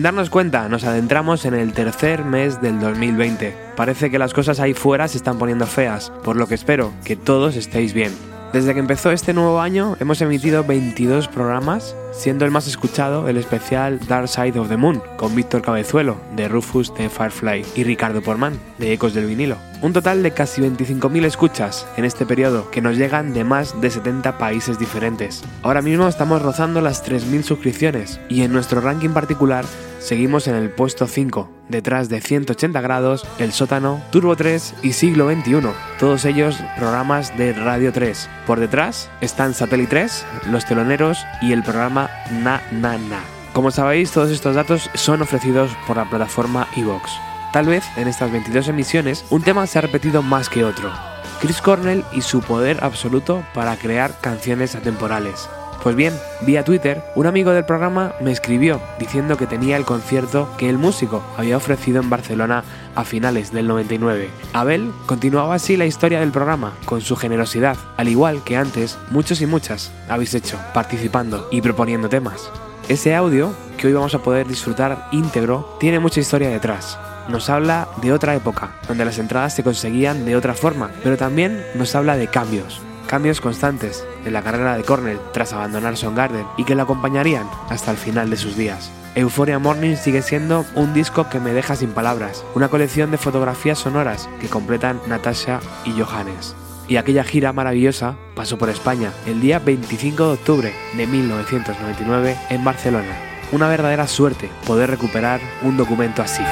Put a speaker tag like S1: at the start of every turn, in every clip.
S1: Sin darnos cuenta, nos adentramos en el tercer mes del 2020. Parece que las cosas ahí fuera se están poniendo feas, por lo que espero que todos estéis bien. Desde que empezó este nuevo año hemos emitido 22 programas, siendo el más escuchado el especial Dark Side of the Moon, con Víctor Cabezuelo, de Rufus de Firefly, y Ricardo Porman, de Ecos del Vinilo. Un total de casi 25.000 escuchas en este periodo, que nos llegan de más de 70 países diferentes. Ahora mismo estamos rozando las 3.000 suscripciones, y en nuestro ranking particular seguimos en el puesto 5, detrás de 180 grados, El Sótano, Turbo 3 y Siglo XXI, todos ellos programas de Radio 3. Por detrás están Satélite 3, Los Teloneros y el programa Na Na Na. Como sabéis, todos estos datos son ofrecidos por la plataforma Evox. Tal vez en estas 22 emisiones un tema se ha repetido más que otro. Chris Cornell y su poder absoluto para crear canciones atemporales. Pues bien, vía Twitter, un amigo del programa me escribió diciendo que tenía el concierto que el músico había ofrecido en Barcelona a finales del 99. Abel continuaba así la historia del programa, con su generosidad, al igual que antes muchos y muchas habéis hecho, participando y proponiendo temas. Ese audio, que hoy vamos a poder disfrutar íntegro, tiene mucha historia detrás. Nos habla de otra época, donde las entradas se conseguían de otra forma, pero también nos habla de cambios, cambios constantes en la carrera de Cornell tras abandonar Garden y que lo acompañarían hasta el final de sus días. Euphoria Morning sigue siendo un disco que me deja sin palabras, una colección de fotografías sonoras que completan Natasha y Johannes. Y aquella gira maravillosa pasó por España el día 25 de octubre de 1999 en Barcelona. Una verdadera suerte poder recuperar un documento así.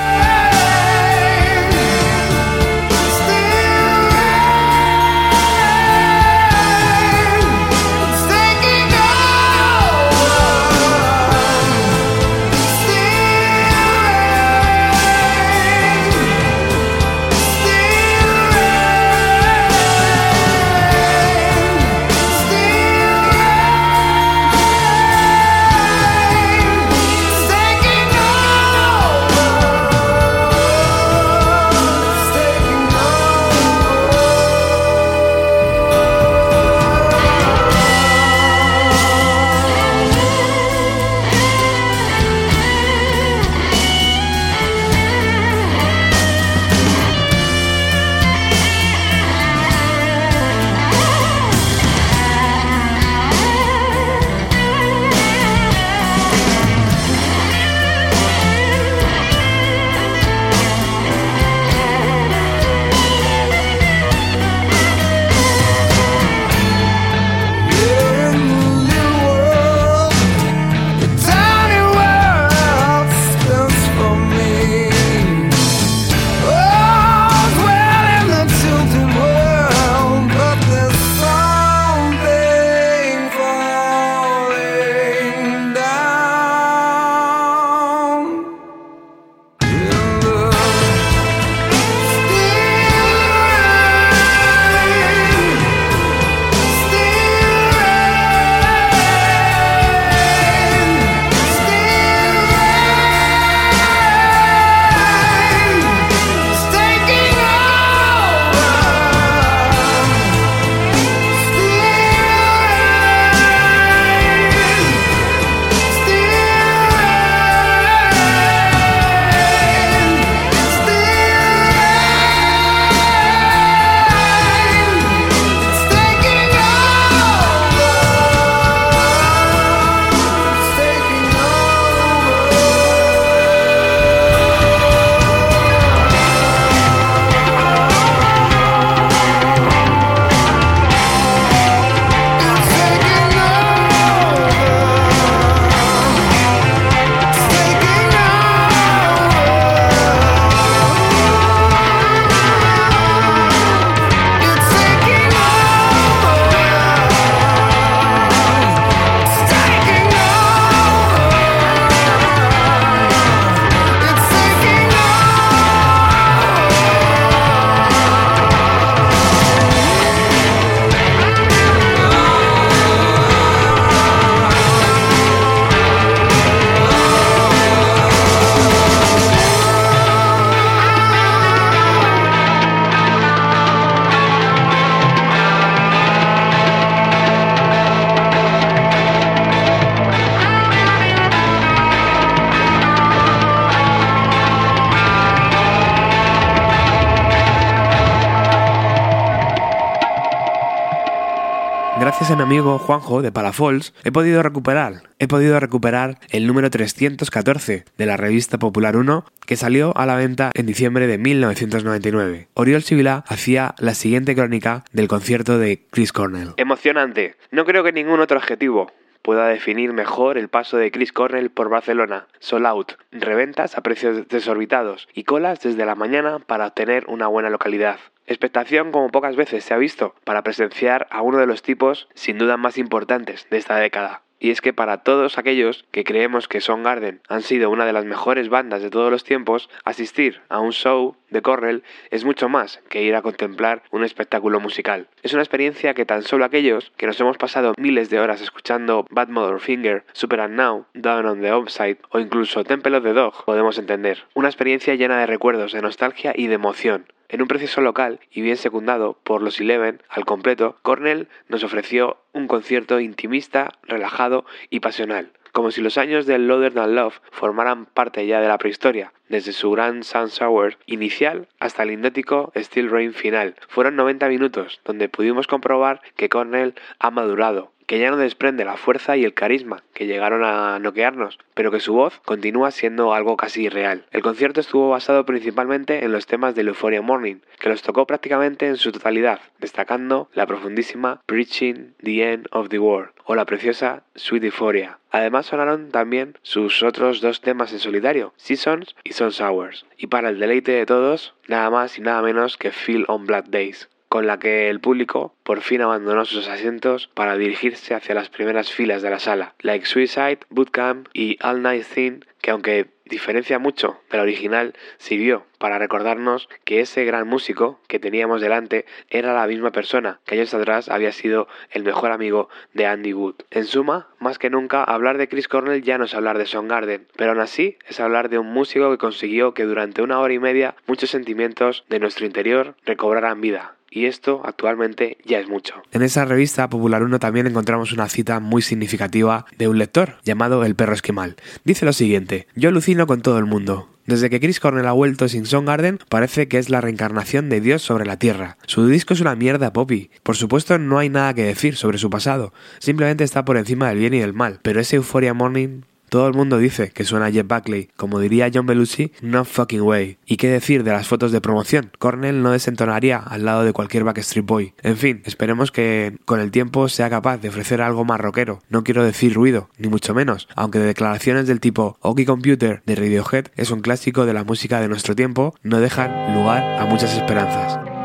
S1: Juanjo de Palafols, he podido recuperar, he podido recuperar el número 314 de la revista Popular 1 que salió a la venta en diciembre de 1999. Oriol Sibila hacía la siguiente crónica del concierto de Chris Cornell. Emocionante. No creo que ningún otro adjetivo pueda definir mejor el paso de Chris Cornell por Barcelona. Sold out, reventas a precios desorbitados y colas desde la mañana para obtener una buena localidad. Expectación como pocas veces se ha visto para presenciar a uno de los tipos sin duda más importantes de esta década. Y es que para todos aquellos que creemos que Garden han sido una de las mejores bandas de todos los tiempos, asistir a un show de Cornell es mucho más que ir a contemplar un espectáculo musical. Es una experiencia que tan solo aquellos que nos hemos pasado miles de horas escuchando Bad Mother Finger, Super and Now, Down on the Upside o incluso Temple of the Dog podemos entender. Una experiencia llena de recuerdos, de nostalgia y de emoción. En un proceso local y bien secundado por los Eleven al completo, Cornell nos ofreció un concierto intimista, relajado y pasional, como si los años del Loader Than Love formaran parte ya de la prehistoria, desde su gran Sun Sour inicial hasta el indótico Steel Rain final. Fueron 90 minutos donde pudimos comprobar que Cornell ha madurado, que ya no desprende la fuerza y el carisma que llegaron a noquearnos, pero que su voz continúa siendo algo casi irreal. El concierto estuvo basado principalmente en los temas de Euphoria Morning, que los tocó prácticamente en su totalidad, destacando la profundísima Preaching the End of the World o la preciosa Sweet Euphoria. Además sonaron también sus otros dos temas en solitario, Seasons y Sun Hours. Y para el deleite de todos, nada más y nada menos que Feel on Black Days, con la que el público por fin abandonó sus asientos para dirigirse hacia las primeras filas de la sala. Like Suicide, Bootcamp y All Night Thing, que aunque diferencia mucho de la original, sirvió para recordarnos que ese gran músico que teníamos delante era la misma persona que años atrás había sido el mejor amigo de Andy Wood. En suma, más que nunca, hablar de Chris Cornell ya no es hablar de Garden, pero aún así es hablar de un músico que consiguió que durante una hora y media muchos sentimientos de nuestro interior recobraran vida y esto actualmente ya es mucho. En esa revista Popular 1 también encontramos una cita muy significativa de un lector llamado El perro esquimal. Dice lo siguiente, yo alucino con todo el mundo. Desde que Chris Cornell ha vuelto sin Garden, parece que es la reencarnación de Dios sobre la Tierra. Su disco es una mierda, Poppy. Por supuesto, no hay nada que decir sobre su pasado. Simplemente está por encima del bien y del mal. Pero ese Euphoria Morning todo el mundo dice que suena a Jeff Buckley, como diría John Belushi, no fucking way. ¿Y qué decir de las fotos de promoción? Cornell no desentonaría al lado de cualquier Backstreet Boy. En fin, esperemos que con el tiempo sea capaz de ofrecer algo más rockero. No quiero decir ruido, ni mucho menos, aunque de declaraciones del tipo Oki Computer de Radiohead es un clásico de la música de nuestro tiempo, no dejan lugar a muchas esperanzas.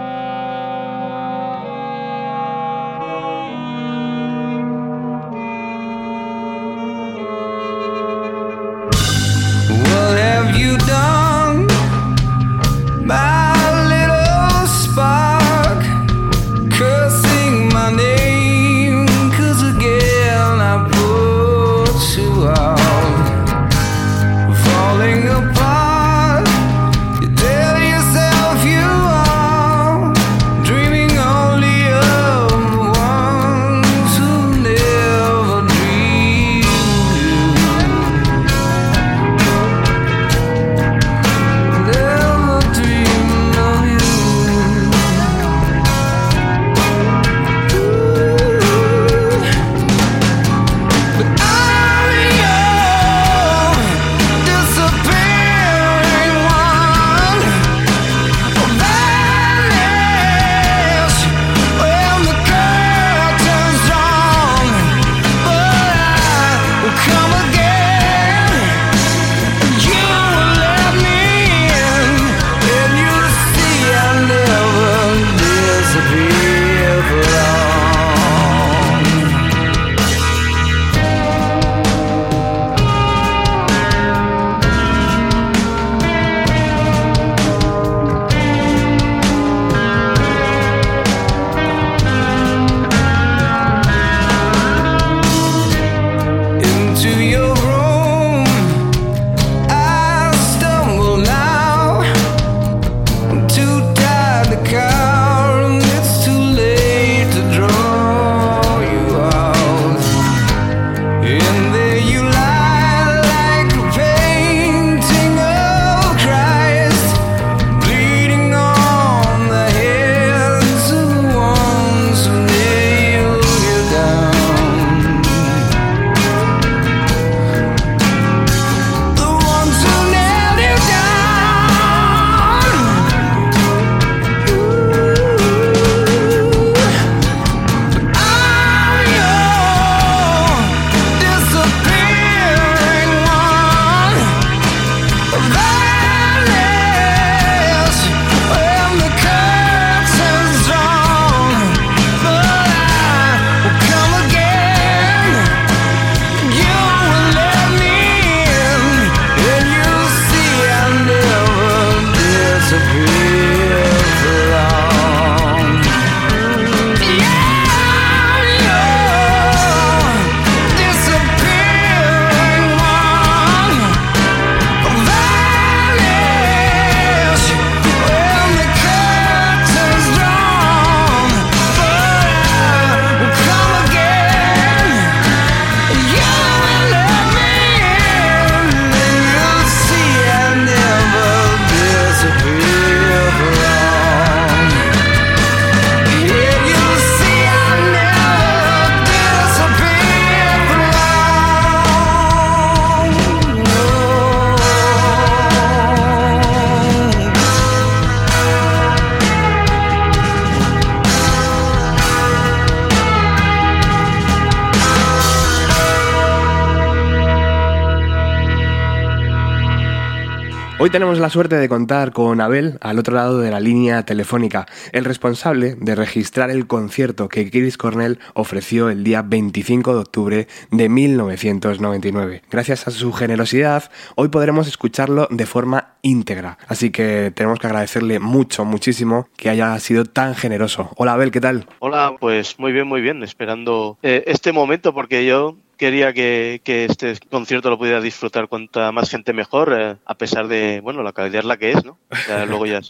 S2: Tenemos la suerte de contar con Abel al otro lado de la línea telefónica, el responsable de registrar el concierto que Chris Cornell ofreció el día 25 de octubre de 1999. Gracias a su generosidad, hoy podremos escucharlo de forma íntegra, así que tenemos que agradecerle mucho, muchísimo que haya sido tan generoso. Hola Abel, ¿qué tal?
S3: Hola, pues muy bien, muy bien, esperando eh, este momento porque yo quería que, este concierto lo pudiera disfrutar cuanta más gente mejor, eh, a pesar de, bueno, la calidad la que es, ¿no? luego ya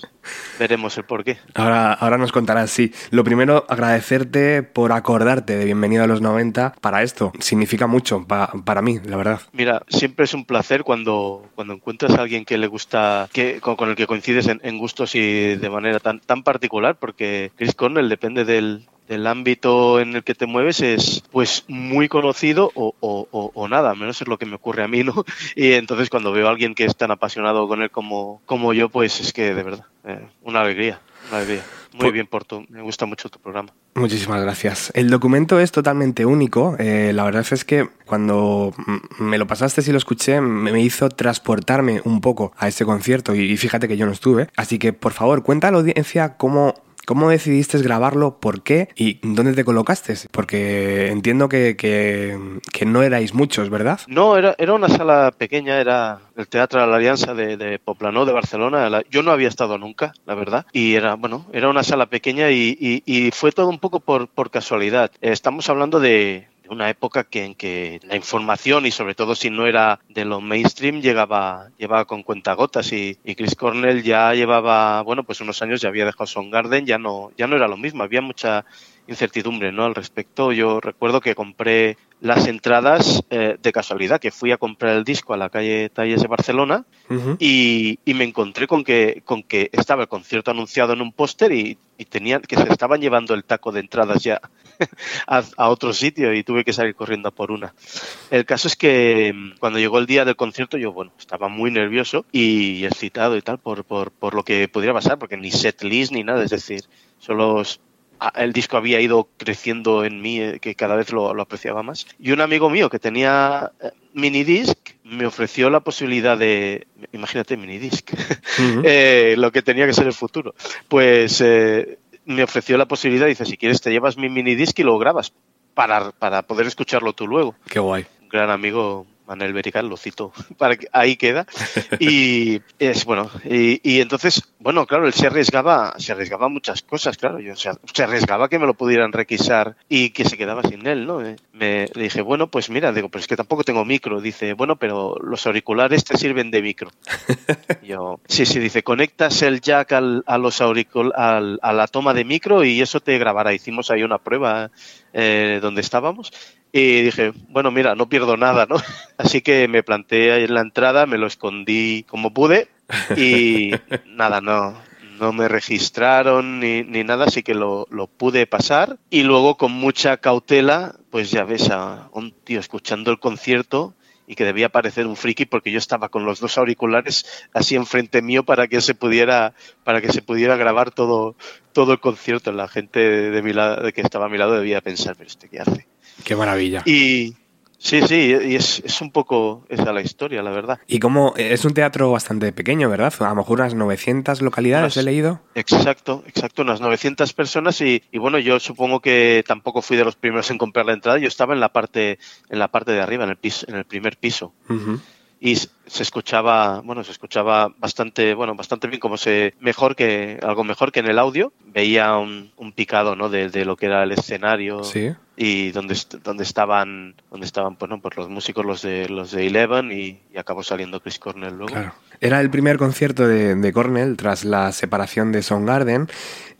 S3: veremos el porqué.
S2: Ahora, ahora nos contarás, sí. Lo primero, agradecerte por acordarte de Bienvenido a los 90 para esto. Significa mucho para mí, la verdad.
S3: Mira, siempre es un placer cuando, cuando encuentras a alguien que le gusta, que, con, el que coincides en, en, gustos y de manera tan, tan particular, porque Chris Cornell depende del, del ámbito en el que te mueves es pues muy conocido o, o, o, nada, menos es lo que me ocurre a mí, ¿no? Y entonces cuando veo a alguien que es tan apasionado con él como, como yo, pues es que de verdad, eh, una alegría, una alegría. Muy pues bien por tu, me gusta mucho tu programa.
S2: Muchísimas gracias. El documento es totalmente único. Eh, la verdad es que cuando me lo pasaste y lo escuché, me hizo transportarme un poco a ese concierto y fíjate que yo no estuve. Así que por favor, cuenta a la audiencia cómo ¿Cómo decidiste grabarlo? ¿Por qué? ¿Y dónde te colocaste? Porque entiendo que, que, no erais muchos, ¿verdad?
S3: No, era, era una sala pequeña, era el Teatro de la Alianza de, de Poplanó, de Barcelona. Yo no había estado nunca, la verdad. Y era, bueno, era una sala pequeña y, y, fue todo un poco por, por casualidad. Estamos hablando de, una época que, en que la información y sobre todo si no era de lo mainstream llegaba, llevaba con cuentagotas y, y Chris Cornell ya llevaba, bueno, pues unos años ya había dejado Garden, ya no, ya no era lo mismo, había mucha incertidumbre ¿no? al respecto. Yo recuerdo que compré las entradas eh, de casualidad, que fui a comprar el disco a la calle Talles de Barcelona y, me encontré con que, con que estaba el concierto anunciado en un póster y, y tenían, que se estaban llevando el taco de entradas ya a, otro sitio y tuve que salir corriendo por una. El caso es que mm, cuando llegó el día del concierto yo, bueno, estaba muy nervioso y excitado y tal por, por, por lo que pudiera pasar, porque ni set list ni nada, es decir, solo el disco había ido creciendo en mí, eh, que cada vez lo, apreciaba más. Y un amigo mío que tenía eh, minidisc me ofreció la posibilidad de, imagínate minidisc, eh, lo que tenía que ser el futuro. Pues me ofreció la posibilidad, dice, si quieres te llevas mi minidisc y lo grabas para, para poder escucharlo tú luego.
S2: Qué guay.
S3: Un gran amigo Manuel Berical, lo cito, para que ahí queda. Y es bueno, y, entonces, bueno, claro, él se arriesgaba, se arriesgaba muchas cosas, claro, yo, o sea, se arriesgaba que me lo pudieran requisar y que se quedaba sin él, ¿no? Eh, me dije, bueno, pues mira, digo, pero es que tampoco tengo micro. Dice, bueno, pero los auriculares te sirven de micro. yo, sí, sí, dice, conectas el jack al, a los auricul al, a la toma de micro y eso te grabará. Hicimos ahí una prueba eh, donde estábamos y dije, bueno, mira, no pierdo nada, ¿no? Así que me planteé en la entrada, me lo escondí como pude y nada, no, no me registraron ni, ni nada, así que lo, lo, pude pasar. Y luego con mucha cautela, pues ya ves a un tío escuchando el concierto y que debía parecer un friki porque yo estaba con los dos auriculares así enfrente mío para que se pudiera para que se pudiera grabar todo todo el concierto la gente de mi lado que estaba a mi lado debía pensar pero este qué hace
S2: Qué maravilla.
S3: Y sí, sí, y es, es un poco esa la historia, la verdad.
S2: Y como es un teatro bastante pequeño, ¿verdad? A lo mejor unas 900 localidades he leído.
S3: Exacto, exacto, unas 900 personas y, y, bueno, yo supongo que tampoco fui de los primeros en comprar la entrada, yo estaba en la parte en la parte de arriba, en el piso, en el primer piso y se escuchaba, bueno, se escuchaba bastante, bueno, bastante bien, como se, mejor que, algo mejor que en el audio. Veía un, un picado, ¿no? De, de, lo que era el escenario.
S2: Sí.
S3: Y donde, donde estaban, donde estaban, pues, ¿no? pues los músicos, los de, los de Eleven y, y acabó saliendo Chris Cornell luego.
S2: Claro. Era el primer concierto de, de Cornell tras la separación de Soundgarden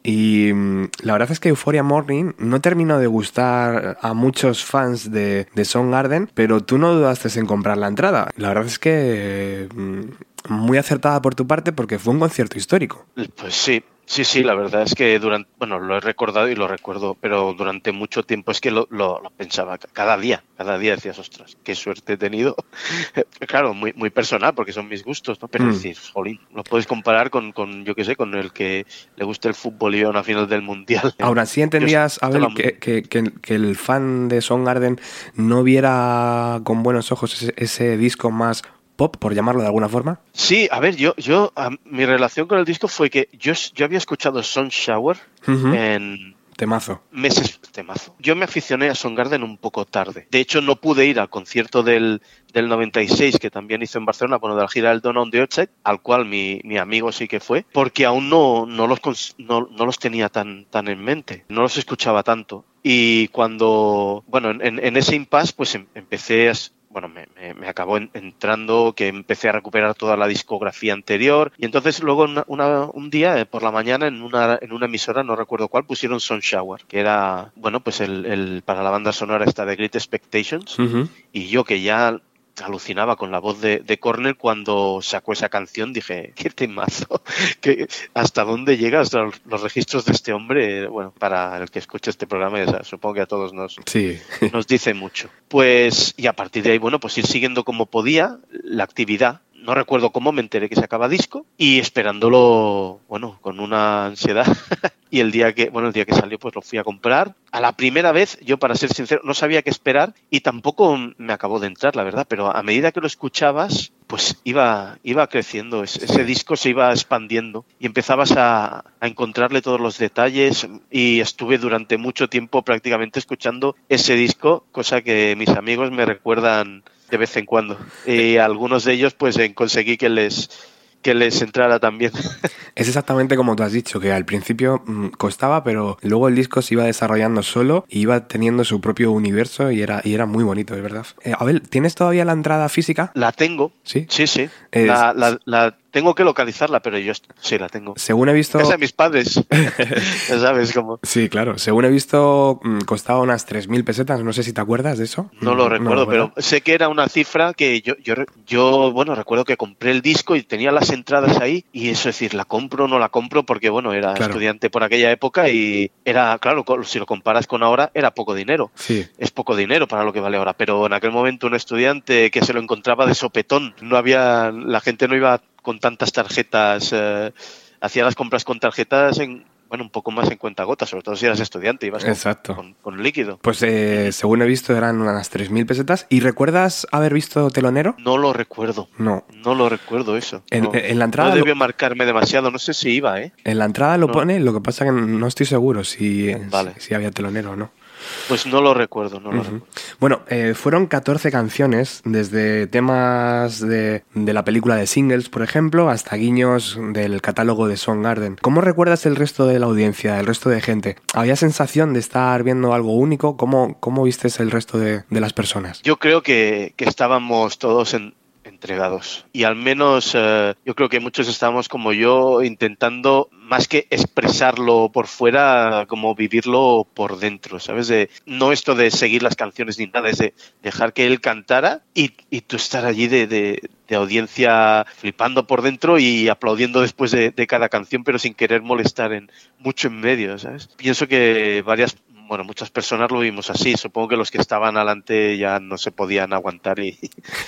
S2: y mm, la verdad es que Euphoria Morning no terminó de gustar a muchos fans de, de Garden, pero tú no dudaste en comprar la entrada. La verdad es que mm, muy acertada por tu parte porque fue un concierto histórico.
S3: Pues sí, Sí, sí, la verdad es que durante, bueno, lo he recordado y lo recuerdo, pero durante mucho tiempo es que lo, lo, pensaba cada día, cada día decías, ostras, qué suerte he tenido. claro, muy, muy personal, porque son mis gustos, ¿no? Pero mm. decir, jolín, lo puedes comparar con, con, yo qué sé, con el que le guste el fútbol y a una final del Mundial.
S2: Ahora, sí entendías, Abel, que, que, que, el fan de Garden no viera con buenos ojos ese disco más pop, por llamarlo de alguna forma.
S3: Sí, a ver, yo, yo, mi relación con el disco fue que yo, yo había escuchado Sun Shower en
S2: Temazo.
S3: Meses, temazo. Yo me aficioné a Garden un poco tarde. De hecho, no pude ir al concierto del, del 96 que también hizo en Barcelona, bueno, de la gira del Don on the Outside, al cual mi, mi, amigo sí que fue, porque aún no, no, los, no, no los tenía tan, tan en mente, no los escuchaba tanto. Y cuando, bueno, en, en ese impasse, pues em, empecé a, bueno, me, me, acabó entrando que empecé a recuperar toda la discografía anterior. Y entonces luego una, un día eh, por la mañana en una, en una emisora, no recuerdo cuál, pusieron Sun Shower, que era, bueno, pues el, el para la banda sonora esta de Great Expectations. Y yo que ya alucinaba con la voz de, de Cornell cuando sacó esa canción. Dije, qué temazo, que hasta dónde llega hasta los registros de este hombre. Bueno, para el que escuche este programa, supongo que a todos nos,
S2: sí.
S3: nos dice mucho. Pues, y a partir de ahí, bueno, pues ir siguiendo como podía la actividad no recuerdo cómo me enteré que se acaba disco y esperándolo, bueno, con una ansiedad. y el día que, bueno, el día que salió, pues lo fui a comprar. A la primera vez, yo para ser sincero, no sabía qué esperar y tampoco me acabó de entrar, la verdad, pero a medida que lo escuchabas, pues iba, iba creciendo, ese, disco se iba expandiendo y empezabas a, a, encontrarle todos los detalles y estuve durante mucho tiempo prácticamente escuchando ese disco, cosa que mis amigos me recuerdan de vez en cuando. Y algunos de ellos, pues conseguí que les que les entrara también.
S2: Es exactamente como tú has dicho, que al principio mm, costaba, pero luego el disco se iba desarrollando solo y iba teniendo su propio universo y era, y era muy bonito, de verdad. Eh, Abel, ¿tienes todavía la entrada física?
S3: La tengo. Sí. Sí, sí. La, la, la, tengo que localizarla, pero yo sí la tengo.
S2: Según he visto.
S3: Es de mis padres. ya sabes cómo.
S2: Sí, claro. Según he visto, mm, costaba unas 3.000 pesetas. No sé si te acuerdas de eso.
S3: No lo recuerdo, pero sé que era una cifra que yo, yo, yo, bueno, recuerdo que compré el disco y tenía las entradas ahí. Y eso es decir, la compro o no la compro, porque bueno, era estudiante por aquella época y era, claro, si lo comparas con ahora, era poco dinero.
S2: Sí.
S3: Es poco dinero para lo que vale ahora. Pero en aquel momento, un estudiante que se lo encontraba de sopetón, no había, la gente no iba con tantas tarjetas, eh, hacía las compras con tarjetas en, bueno, un poco más en cuenta gota, sobre todo si eras estudiante, ibas
S2: Exacto.
S3: Con, con, líquido.
S2: Pues eh, según he visto eran unas 3.000 pesetas. ¿Y recuerdas haber visto Telonero?
S3: No lo recuerdo.
S2: No.
S3: No lo recuerdo eso.
S2: En,
S3: no.
S2: en la entrada...
S3: No debió marcarme demasiado, no sé si iba, ¿eh?
S2: En la entrada lo no. pone, lo que pasa que no estoy seguro si, vale. si, si había Telonero o no.
S3: Pues no lo recuerdo, no lo uh -huh. recuerdo.
S2: Bueno, eh, fueron 14 canciones, desde temas de, de, la película de singles, por ejemplo, hasta guiños del catálogo de Garden. ¿Cómo recuerdas el resto de la audiencia, el resto de gente? ¿Había sensación de estar viendo algo único? ¿Cómo, cómo vistes el resto de, de las personas?
S3: Yo creo que, que estábamos todos en, entregados. Y al menos eh, yo creo que muchos estamos como yo intentando más que expresarlo por fuera, como vivirlo por dentro, ¿sabes? De, no esto de seguir las canciones ni nada, es de dejar que él cantara y, y tú estar allí de, de, de, audiencia flipando por dentro y aplaudiendo después de, de, cada canción, pero sin querer molestar en mucho en medio, ¿sabes? Pienso que varias bueno, muchas personas lo vimos así. Supongo que los que estaban adelante ya no se podían aguantar y,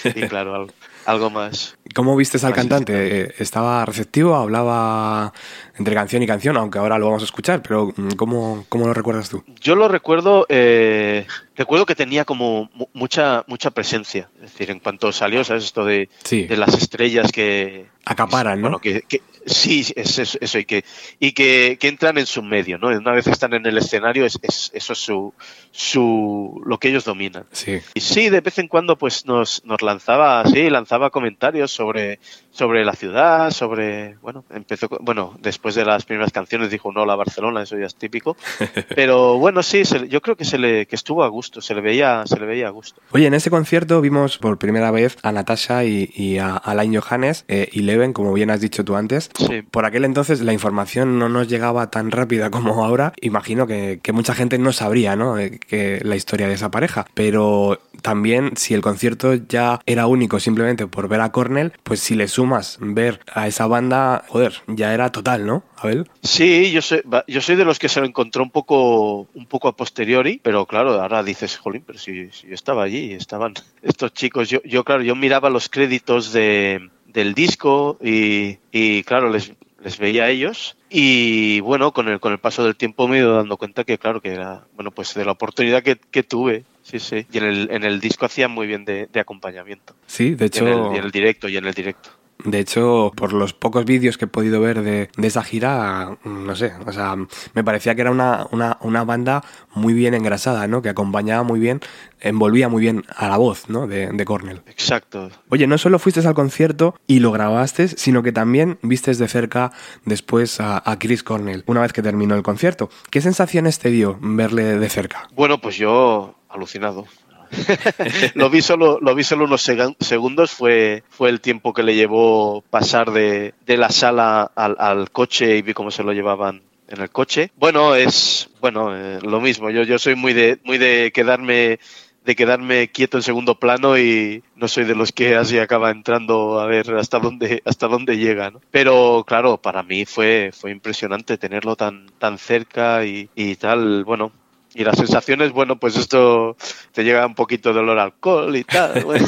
S3: y claro, algo, algo, más.
S2: ¿Cómo vistes al cantante? ¿Estaba receptivo? ¿Hablaba entre canción y canción? Aunque ahora lo vamos a escuchar, pero ¿cómo, cómo lo recuerdas tú?
S3: Yo lo recuerdo, eh, recuerdo que tenía como mucha, mucha presencia. Es decir, en cuanto salió, ¿sabes? Esto de,
S2: sí.
S3: de las estrellas que...
S2: Acaparan, ¿no?
S3: Bueno, que, que, sí, es eso, eso, y, que, y que, que, entran en su medio, ¿no? Una vez están en el escenario, es, es eso es su, su, lo que ellos dominan.
S2: Sí.
S3: Y sí, de vez en cuando pues nos, nos lanzaba, sí, lanzaba comentarios sobre, sobre la ciudad, sobre, bueno, empezó, bueno, después de las primeras canciones dijo no la Barcelona, eso ya es típico, pero bueno, sí, se, yo creo que se le, que estuvo a gusto, se le veía, se le veía a gusto.
S2: Oye, en ese concierto vimos por primera vez a Natasha y, y a Alain Johannes eh, y Leven, como bien has dicho tú antes.
S3: Sí.
S2: Por aquel entonces la información no nos llegaba tan rápida como ahora. Imagino que, que mucha gente no sabría, ¿no? Eh, que la historia de esa pareja, pero también si el concierto ya era único simplemente por ver a Cornell, pues si le sumas ver a esa banda, joder, ya era total, ¿no? Abel.
S3: Sí, yo soy, yo soy de los que se lo encontró un poco, un poco a posteriori, pero claro, ahora dices, jolín, pero si, si yo estaba allí, estaban estos chicos, yo, yo claro, yo miraba los créditos de, del disco y, y claro, les, les veía a ellos y bueno, con el, con el paso del tiempo me he ido dando cuenta que claro, que era, bueno, pues de la oportunidad que, que tuve, sí, sí, y en el, en el disco hacían muy bien de, de acompañamiento.
S2: Sí, de hecho...
S3: Y en, el, y en el directo, y en el directo.
S2: De hecho, por los pocos vídeos que he podido ver de, de, esa gira, no sé, o sea, me parecía que era una, una, una, banda muy bien engrasada, ¿no? Que acompañaba muy bien, envolvía muy bien a la voz, ¿no? De, de Cornell.
S3: Exacto.
S2: Oye, no solo fuiste al concierto y lo grabaste, sino que también vistes de cerca después a, a Chris Cornell, una vez que terminó el concierto. ¿Qué sensaciones te dio verle de cerca?
S3: Bueno, pues yo alucinado. lo vi solo lo vi solo unos segundos fue fue el tiempo que le llevó pasar de, de la sala al, al, coche y vi cómo se lo llevaban en el coche. Bueno es bueno eh, lo mismo yo yo soy muy de muy de quedarme de quedarme quieto en segundo plano y no soy de los que así acaba entrando a ver hasta dónde hasta dónde llega pero claro para mí fue fue impresionante tenerlo tan tan cerca y, y tal bueno y las sensaciones, bueno, pues esto te llega un poquito de olor a alcohol y tal. Bueno.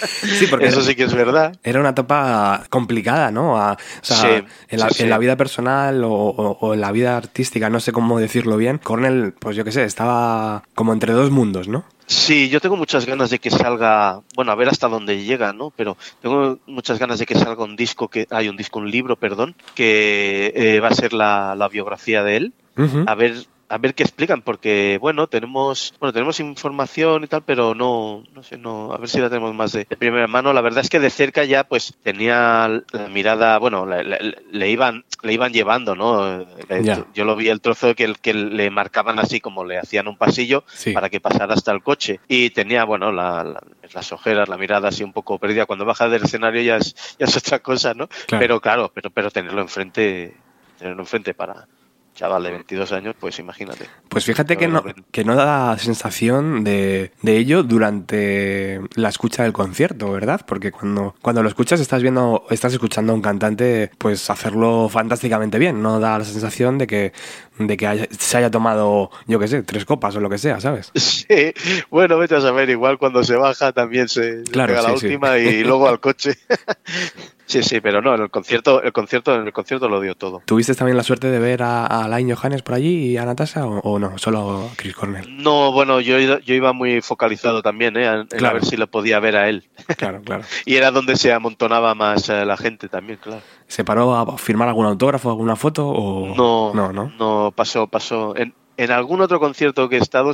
S2: sí, porque
S3: eso sí que es verdad.
S2: Era una etapa complicada, ¿no? O sea, sí, en, la, sí, en, la, vida personal o, o, o, en la vida artística, no sé cómo decirlo bien, Cornell, pues yo qué sé, estaba como entre dos mundos, ¿no?
S3: Sí, yo tengo muchas ganas de que salga, bueno, a ver hasta dónde llega, ¿no? Pero tengo muchas ganas de que salga un disco, que hay un disco, un libro, perdón, que eh, va a ser la, la biografía de él. Uh -huh. A ver a ver qué explican, porque bueno, tenemos bueno tenemos información y tal, pero no, no sé, no, a ver si la tenemos más de, de primera mano. La verdad es que de cerca ya pues tenía la mirada, bueno, le, iban le iban llevando, ¿no? Yeah. Yo lo vi el trozo que, que le marcaban así como le hacían un pasillo sí. para que pasara hasta el coche y tenía, bueno, la, la, las ojeras, la mirada así un poco perdida. Cuando baja del escenario ya es, ya es otra cosa, ¿no? Claro. Pero claro, pero, pero tenerlo enfrente, tenerlo enfrente para chaval de 22 años, pues imagínate.
S2: Pues fíjate que no, que no da sensación de, de, ello durante la escucha del concierto, ¿verdad? Porque cuando, cuando lo escuchas estás viendo, estás escuchando a un cantante pues hacerlo fantásticamente bien. No da la sensación de que, de que haya, se haya tomado, yo qué sé, tres copas o lo que sea, ¿sabes?
S3: Sí, bueno, vete a saber, igual cuando se baja también se,
S2: claro,
S3: pega
S2: sí,
S3: la última
S2: sí.
S3: y luego al coche. Sí, sí, pero no, en el concierto, el concierto, en el concierto lo dio todo.
S2: ¿Tuviste también la suerte de ver a, a Alain Johannes por allí y a Natasha o, o, no? Solo a Chris Cornell.
S3: No, bueno, yo, yo iba muy focalizado también, ¿eh? En, claro. a ver si le podía ver a él.
S2: Claro, claro.
S3: y era donde se amontonaba más eh, la gente también, claro.
S2: ¿Se paró a firmar algún autógrafo, alguna foto o
S3: no? No, no. No, pasó, pasó. En, en algún otro concierto que he estado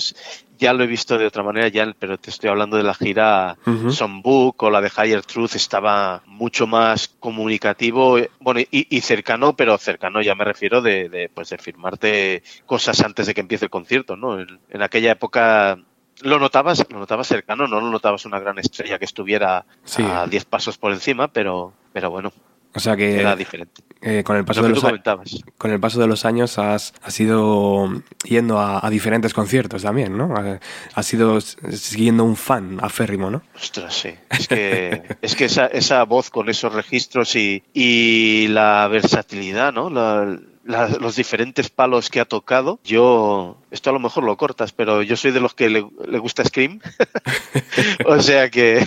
S3: ya lo he visto de otra manera, ya, pero te estoy hablando de la gira uh -huh. Songbook o la de Higher Truth, estaba mucho más comunicativo, bueno, y, y cercano, pero cercano ya me refiero de, de, pues de firmarte cosas antes de que empiece el concierto, ¿no? En, en aquella época lo notabas, lo notabas cercano, no lo notabas una gran estrella que estuviera sí. a 10 pasos por encima, pero, pero bueno,
S2: o sea que
S3: era diferente.
S2: Eh, con, el paso de los con el paso de los años has, has ido yendo a, a, diferentes conciertos también, ¿no? Has ido siguiendo un fan aférrimo, ¿no?
S3: Ostras, sí. Es que, es que esa, esa voz con esos registros y, y la versatilidad, ¿no? La, la, los diferentes palos que ha tocado. Yo, esto a lo mejor lo cortas, pero yo soy de los que le, le gusta Scream. o sea que.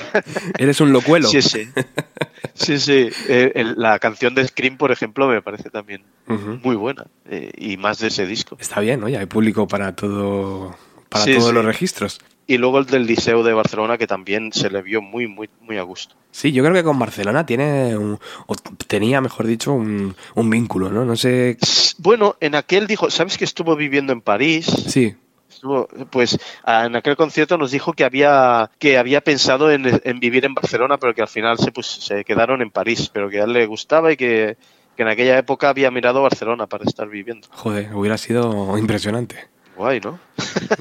S2: Eres un locuelo.
S3: Sí, sí. Sí, sí. Eh, el, la canción de Scream, por ejemplo, me parece también uh -huh. muy buena. Eh, y más de ese disco.
S2: Está bien, ¿no? Ya hay público para todo. Para sí, todos sí. los registros.
S3: Y luego el del Liceo de Barcelona, que también se le vio muy, muy, muy a gusto.
S2: Sí, yo creo que con Barcelona tiene un, o tenía, mejor dicho, un, un, vínculo, ¿no? No sé.
S3: Bueno, en aquel dijo, ¿sabes que estuvo viviendo en París?
S2: Sí.
S3: Estuvo, pues en aquel concierto nos dijo que había que había pensado en, en, vivir en Barcelona, pero que al final se, pues, se quedaron en París, pero que a él le gustaba y que, que en aquella época había mirado Barcelona para estar viviendo.
S2: Joder, hubiera sido impresionante.
S3: Guay, ¿no?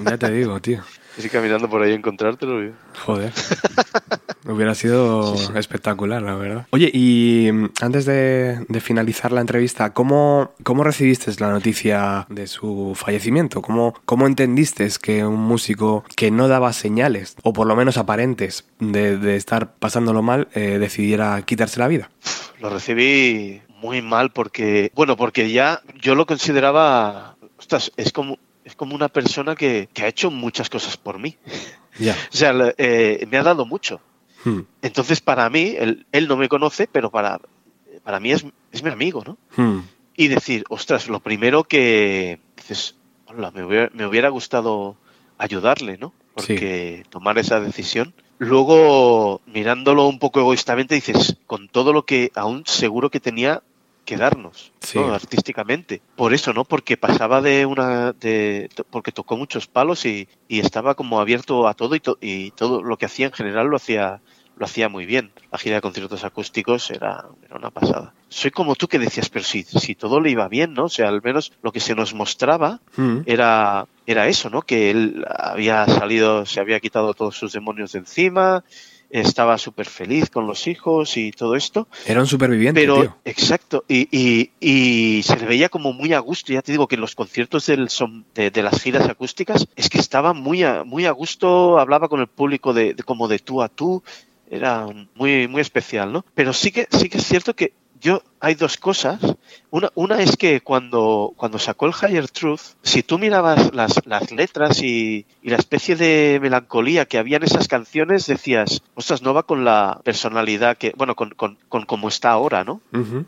S2: Ya te digo, tío.
S3: Sí, caminando por ahí encontrártelo.
S2: Joder. Hubiera sido sí, sí. espectacular, la verdad. Oye, y mm, antes de, de, finalizar la entrevista, ¿cómo, ¿cómo recibiste la noticia de su fallecimiento? ¿Cómo, ¿Cómo entendiste que un músico que no daba señales, o por lo menos aparentes, de, de estar pasándolo mal, eh, decidiera quitarse la vida?
S3: Lo recibí muy mal porque, bueno, porque ya yo lo consideraba, ostras, es como como una persona que, que, ha hecho muchas cosas por mí.
S2: Yeah.
S3: o sea, eh, me ha dado mucho. Hmm. Entonces, para mí, él, él, no me conoce, pero para, para mí es, es mi amigo, ¿no?
S2: Hmm.
S3: Y decir, ostras, lo primero que dices, hola, me hubiera, me hubiera gustado ayudarle, ¿no? Porque tomar esa decisión. Luego, mirándolo un poco egoístamente, dices, con todo lo que aún seguro que tenía que darnos,
S2: Sí.
S3: ¿no? artísticamente. Por eso, ¿no? Porque pasaba de una, de, porque tocó muchos palos y, y estaba como abierto a todo y, to- y todo lo que hacía en general lo hacía, lo hacía muy bien. La gira de conciertos acústicos era, era una pasada. Soy como tú que decías, pero si, si todo le iba bien, ¿no? O sea, al menos lo que se nos mostraba
S2: Hmm.
S3: era, era eso, ¿no? Que él había salido, se había quitado todos sus demonios de encima, estaba súper feliz con los hijos y todo esto.
S2: Era un superviviente,
S3: Pero,
S2: tío.
S3: exacto, y, y, y se le veía como muy a gusto. Ya te digo que en los conciertos del son, de, de las giras acústicas es que estaba muy a, muy a gusto, hablaba con el público de, de como de tú a tú. Era muy, muy especial, ¿no? Pero sí que, sí que es cierto que yo hay dos cosas. Una, una es que cuando, cuando sacó el Higher Truth, si tú mirabas las, las letras y, y la especie de melancolía que había en esas canciones, decías, ostras, no va con la personalidad que, bueno, con, con, con cómo está ahora, ¿no?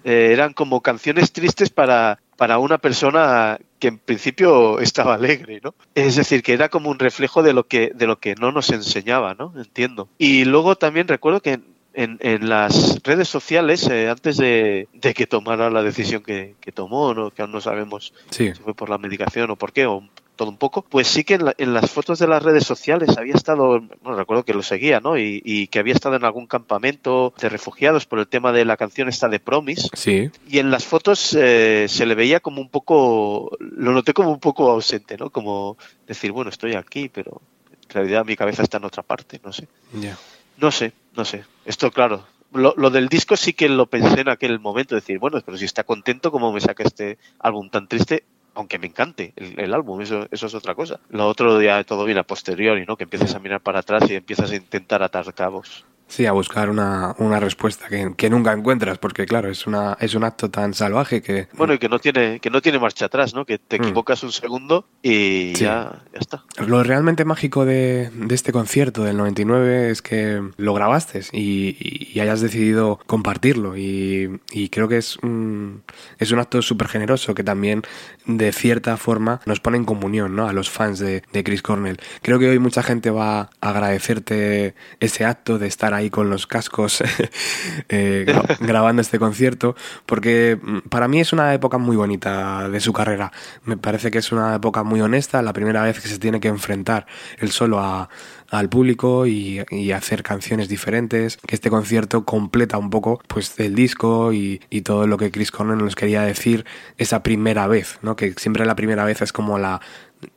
S3: Eh, eran como canciones tristes para, para una persona que en principio estaba alegre, ¿no? Es decir, que era como un reflejo de lo que, de lo que no nos enseñaba, ¿no? Entiendo. Y luego también recuerdo que en, en las redes sociales, eh, antes de, de que tomara la decisión que, que tomó, ¿no? que aún no sabemos
S2: Sí.
S3: si fue por la medicación o por qué, o todo un poco, pues sí que en, la- en las fotos de las redes sociales había estado, bueno, recuerdo que lo seguía, ¿no? Y, y que había estado en algún campamento de refugiados por el tema de la canción esta de Promise.
S2: Sí.
S3: Y en las fotos eh, se le veía como un poco, lo noté como un poco ausente, ¿no? Como decir, bueno, estoy aquí, pero en realidad mi cabeza está en otra parte, no sé.
S2: Ya.
S3: No sé, no sé. Esto, claro. Lo, lo del disco sí que lo pensé en aquel momento, decir, bueno, pero si está contento, ¿cómo me saca este álbum tan triste? Aunque me encante el, el álbum, eso, eso es otra cosa. Lo otro ya todo viene a posteriori, ¿no? Que empiezas a mirar para atrás y empiezas a intentar atar cabos.
S2: Sí, a buscar una, una respuesta que, que nunca encuentras, porque claro, es una es un acto tan salvaje que
S3: Bueno, y que no tiene, que no tiene marcha atrás, ¿no? Que te
S2: Mm.
S3: equivocas un segundo y
S2: Sí.
S3: ya, ya está.
S2: Lo realmente mágico de, de este concierto del 99 es que lo grabaste y, y- y hayas decidido compartirlo y, y creo que es un, es un acto súper generoso que también de cierta forma nos pone en comunión ¿no? a los fans de, de Chris Cornell. Creo que hoy mucha gente va a agradecerte ese acto de estar ahí con los cascos eh, gra- grabando este concierto porque mm, para mí es una época muy bonita de su carrera. Me parece que es una época muy honesta, la primera vez que se tiene que enfrentar él solo a, al público y, y hacer canciones diferentes, que este concierto completa un poco pues el disco y, y todo lo que Chris Cornell nos quería decir esa primera vez, ¿no? que siempre la primera vez es como la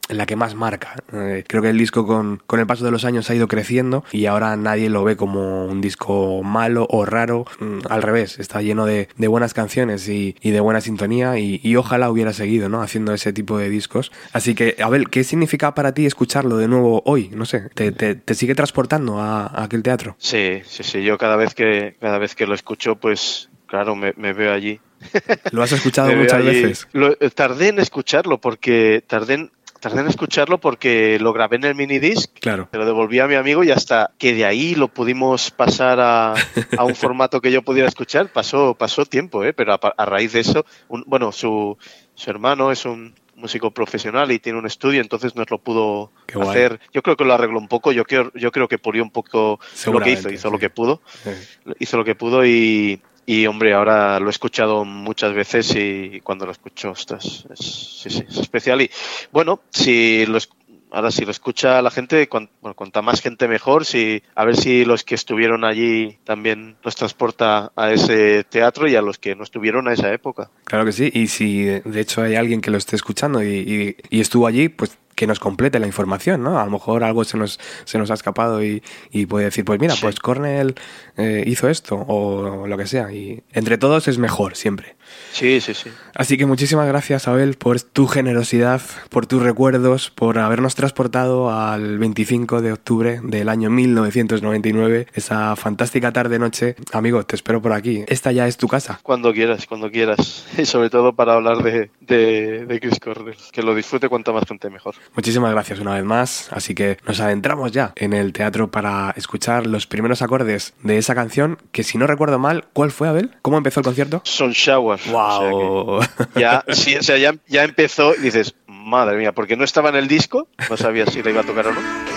S2: la que más marca. Eh, creo que el disco con, con el paso de los años ha ido creciendo y ahora nadie lo ve como un disco malo o raro. Mm, Al revés, está lleno de, de buenas canciones y, y de buena sintonía y, y ojalá hubiera seguido ¿no? haciendo ese tipo de discos. Así que, Abel, ¿qué significa para ti escucharlo de nuevo hoy? No sé, ¿te, te, te sigue transportando a, a aquel teatro?
S3: Sí, sí, sí. Yo cada vez que, cada vez que lo escucho, pues claro, me, me veo allí.
S2: ¿Lo has escuchado muchas
S3: allí.
S2: veces?
S3: Lo- tardé en escucharlo porque tardé en, tardé en escucharlo porque lo grabé en el minidisc
S2: Claro.
S3: se lo devolví a mi amigo y hasta que de ahí lo pudimos pasar a, a un formato que yo pudiera escuchar, pasó, pasó tiempo, ¿eh? pero a, a raíz de eso, un- bueno, su, su hermano es un músico profesional y tiene un estudio, entonces nos lo pudo
S2: Qué guay.
S3: hacer. Yo creo que lo arregló un poco, yo creo, yo creo que pulió un poco lo que hizo, hizo
S2: sí.
S3: lo que pudo, hizo lo que pudo y, y, hombre, ahora lo he escuchado muchas veces y cuando lo escucho, ostras, es, sí, sí, es especial. Y bueno, si lo, ahora si lo escucha la gente, cuan- bueno, cuanta más gente mejor, si, a ver si los que estuvieron allí también nos transporta a ese teatro y a los que no estuvieron a esa época.
S2: Claro que sí, y si de hecho hay alguien que lo esté escuchando y- y estuvo allí, pues que nos complete la información, ¿no? A lo mejor algo se nos, se nos ha escapado y, y puede decir, pues mira,
S3: Sí.
S2: pues Cornell eh, hizo esto o lo que sea. Y entre todos es mejor siempre.
S3: Sí, sí, sí.
S2: Así que muchísimas gracias, Abel, por tu generosidad, por tus recuerdos, por habernos transportado al 25 de octubre del año 1999, esa fantástica tarde-noche. Amigo, te espero por aquí. Esta ya es tu casa.
S3: Cuando quieras, cuando quieras. Y sobre todo para hablar de, de, de Chris Cornell. Que lo disfrute cuanta más gente mejor.
S2: Muchísimas gracias una vez más, así que nos adentramos ya en el teatro para escuchar los primeros acordes de esa canción, que si no recuerdo mal, ¿cuál fue, Abel? ¿Cómo empezó el concierto?
S4: Son Shower.
S2: ¡Wow!
S4: ya, sí, o sea, ya, ya empezó y dices, madre mía, porque no estaba en el disco, no sabía si le iba a tocar o no.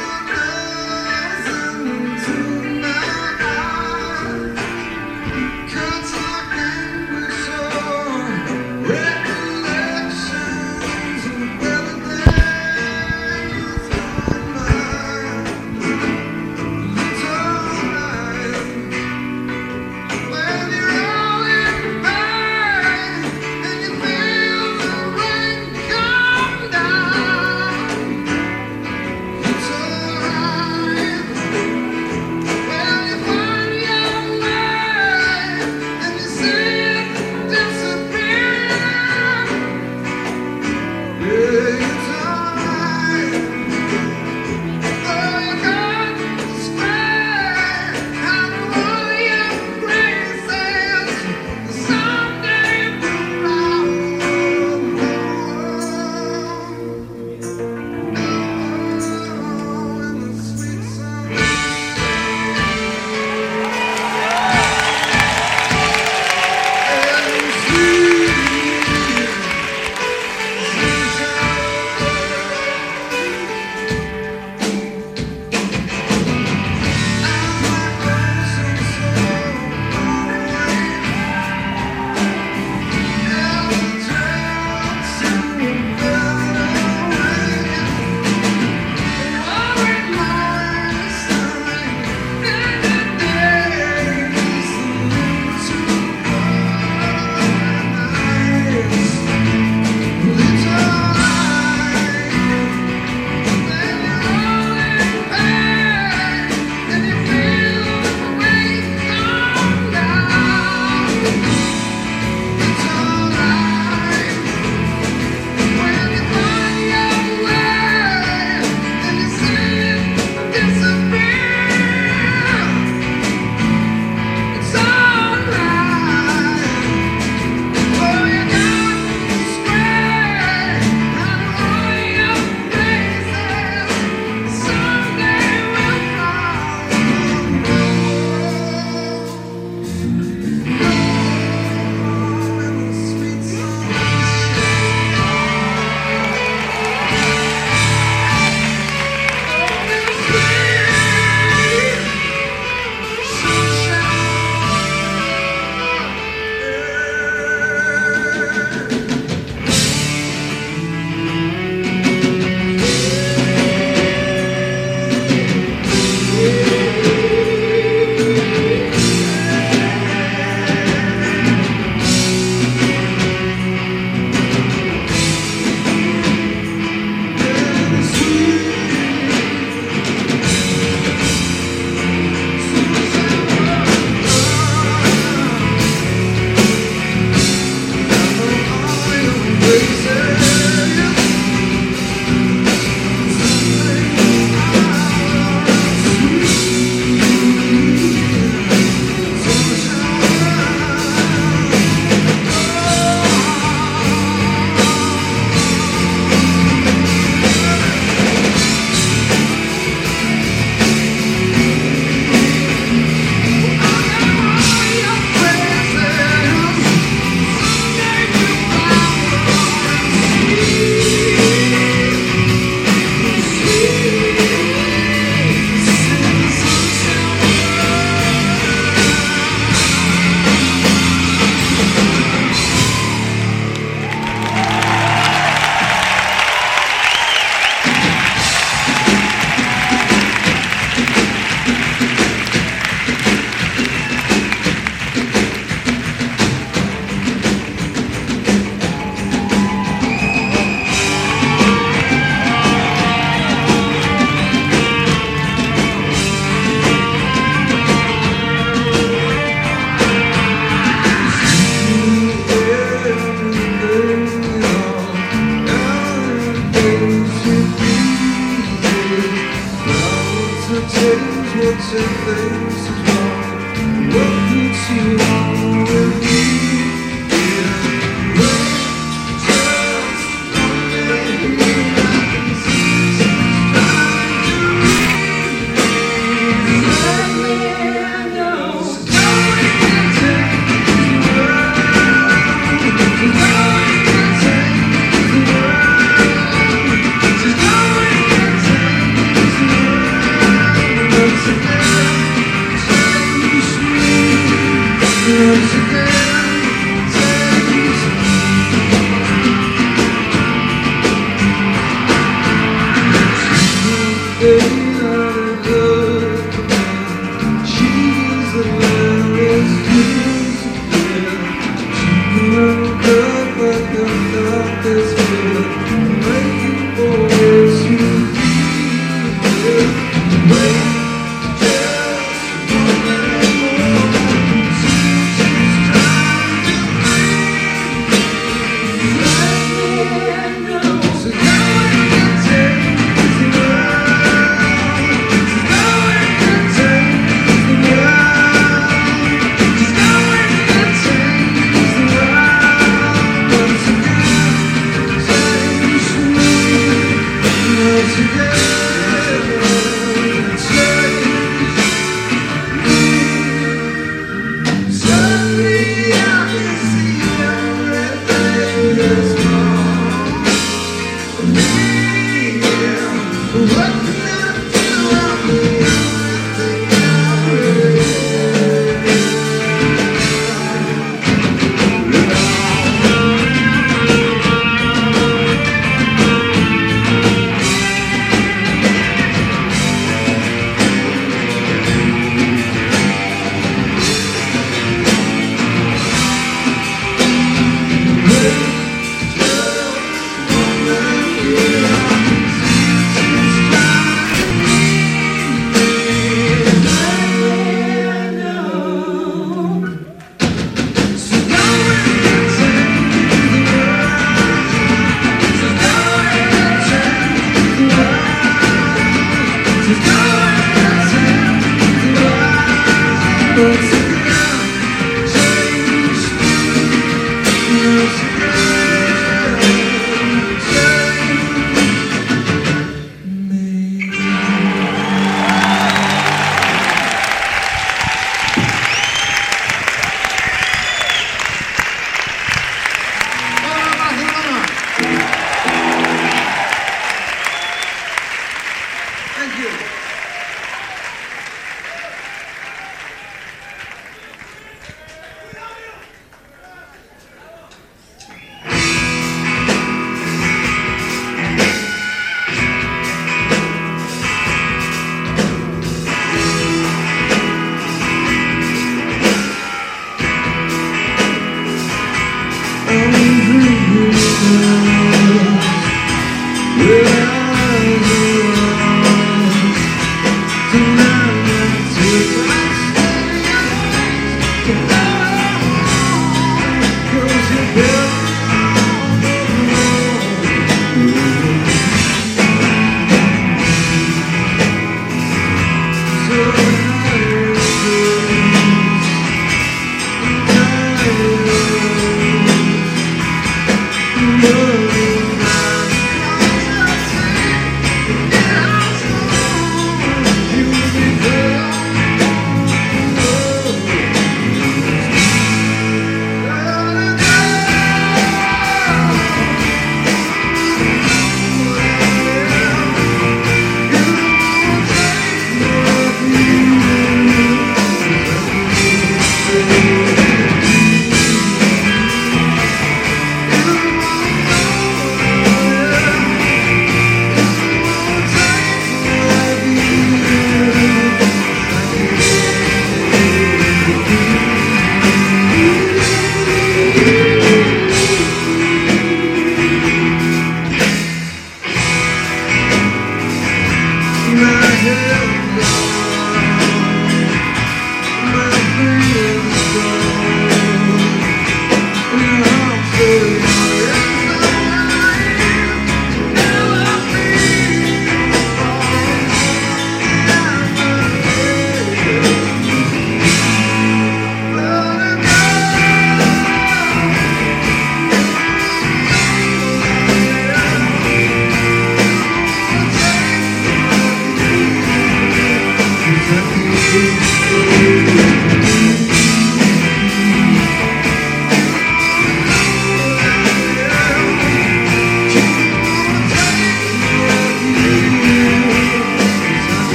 S4: to think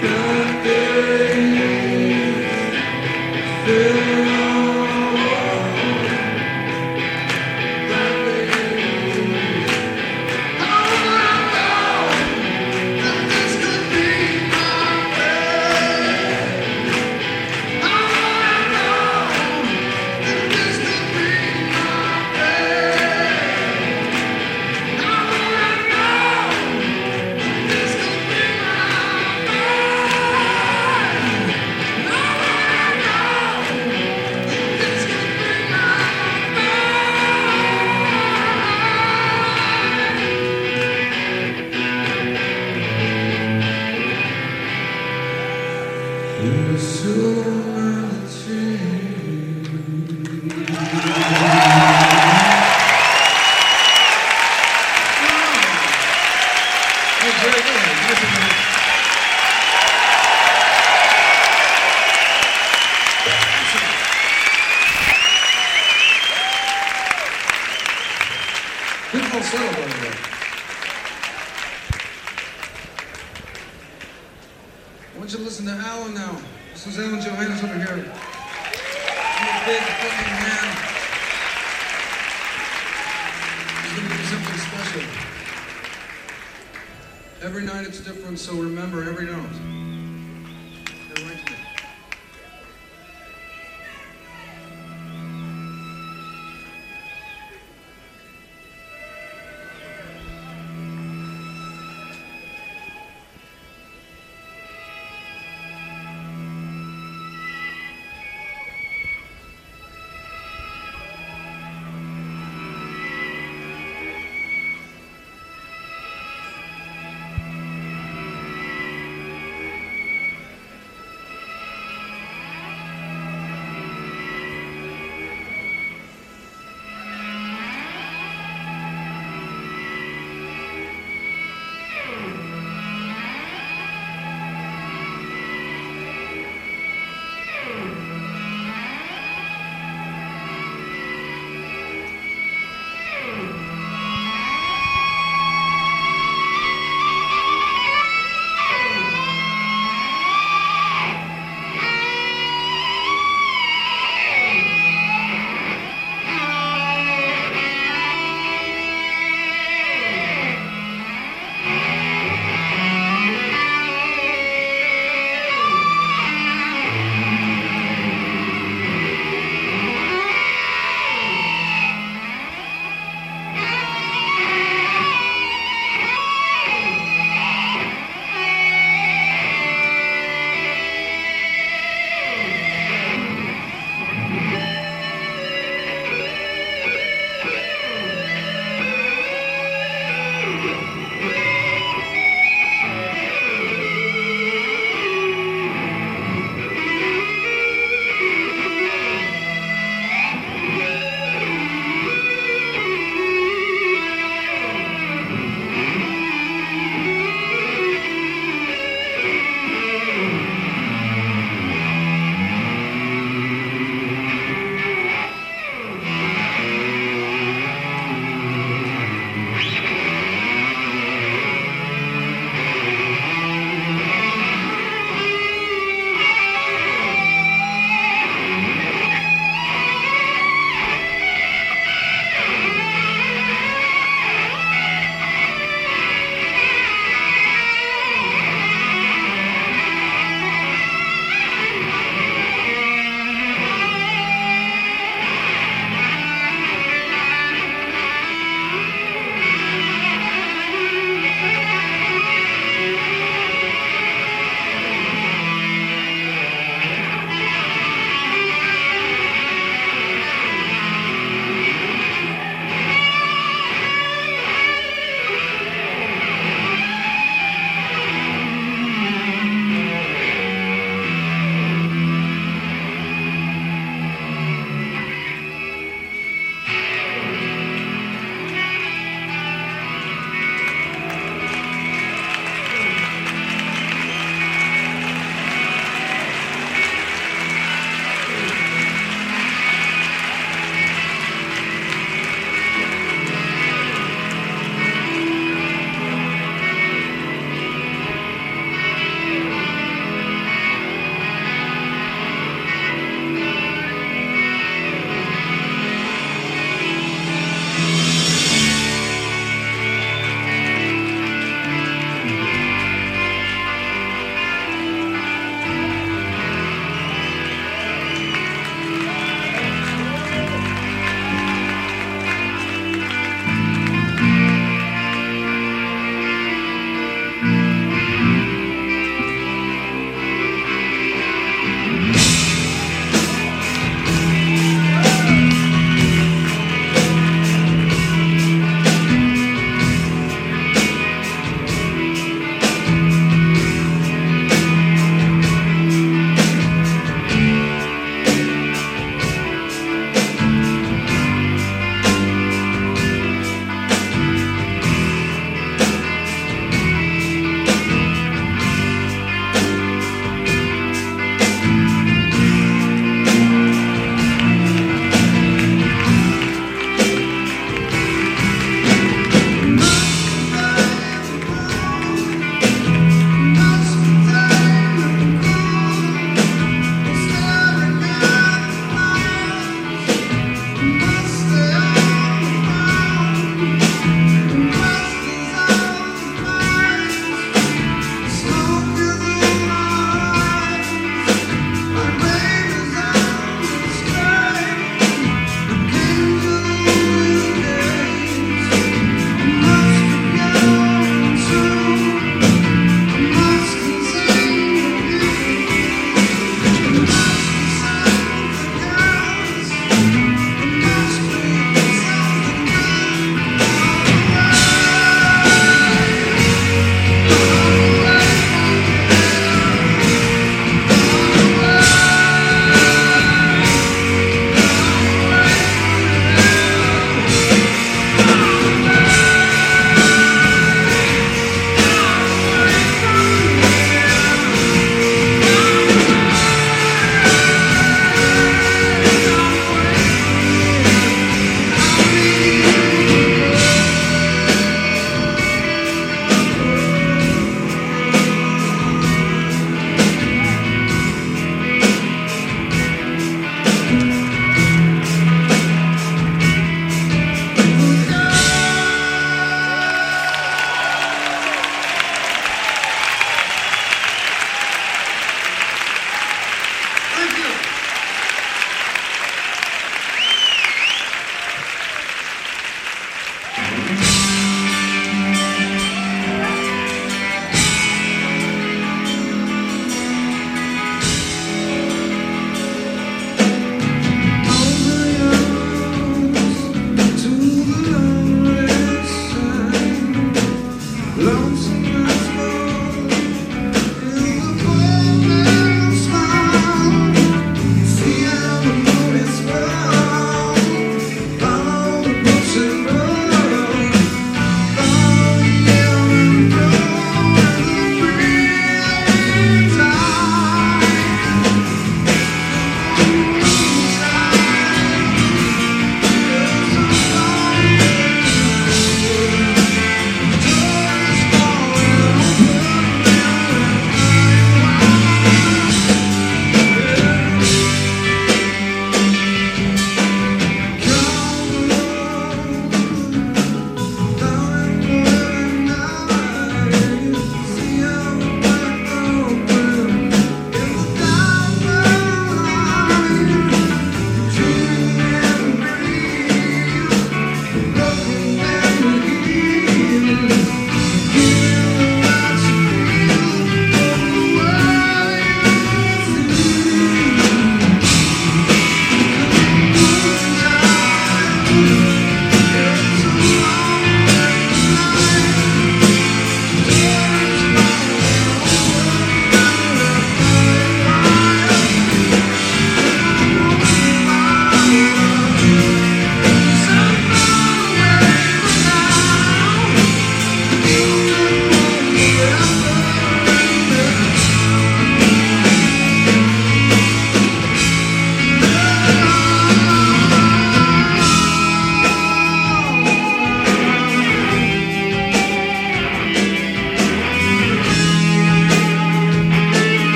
S4: grande.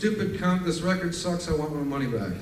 S4: stupid cunt! this record sucks, I want my money back.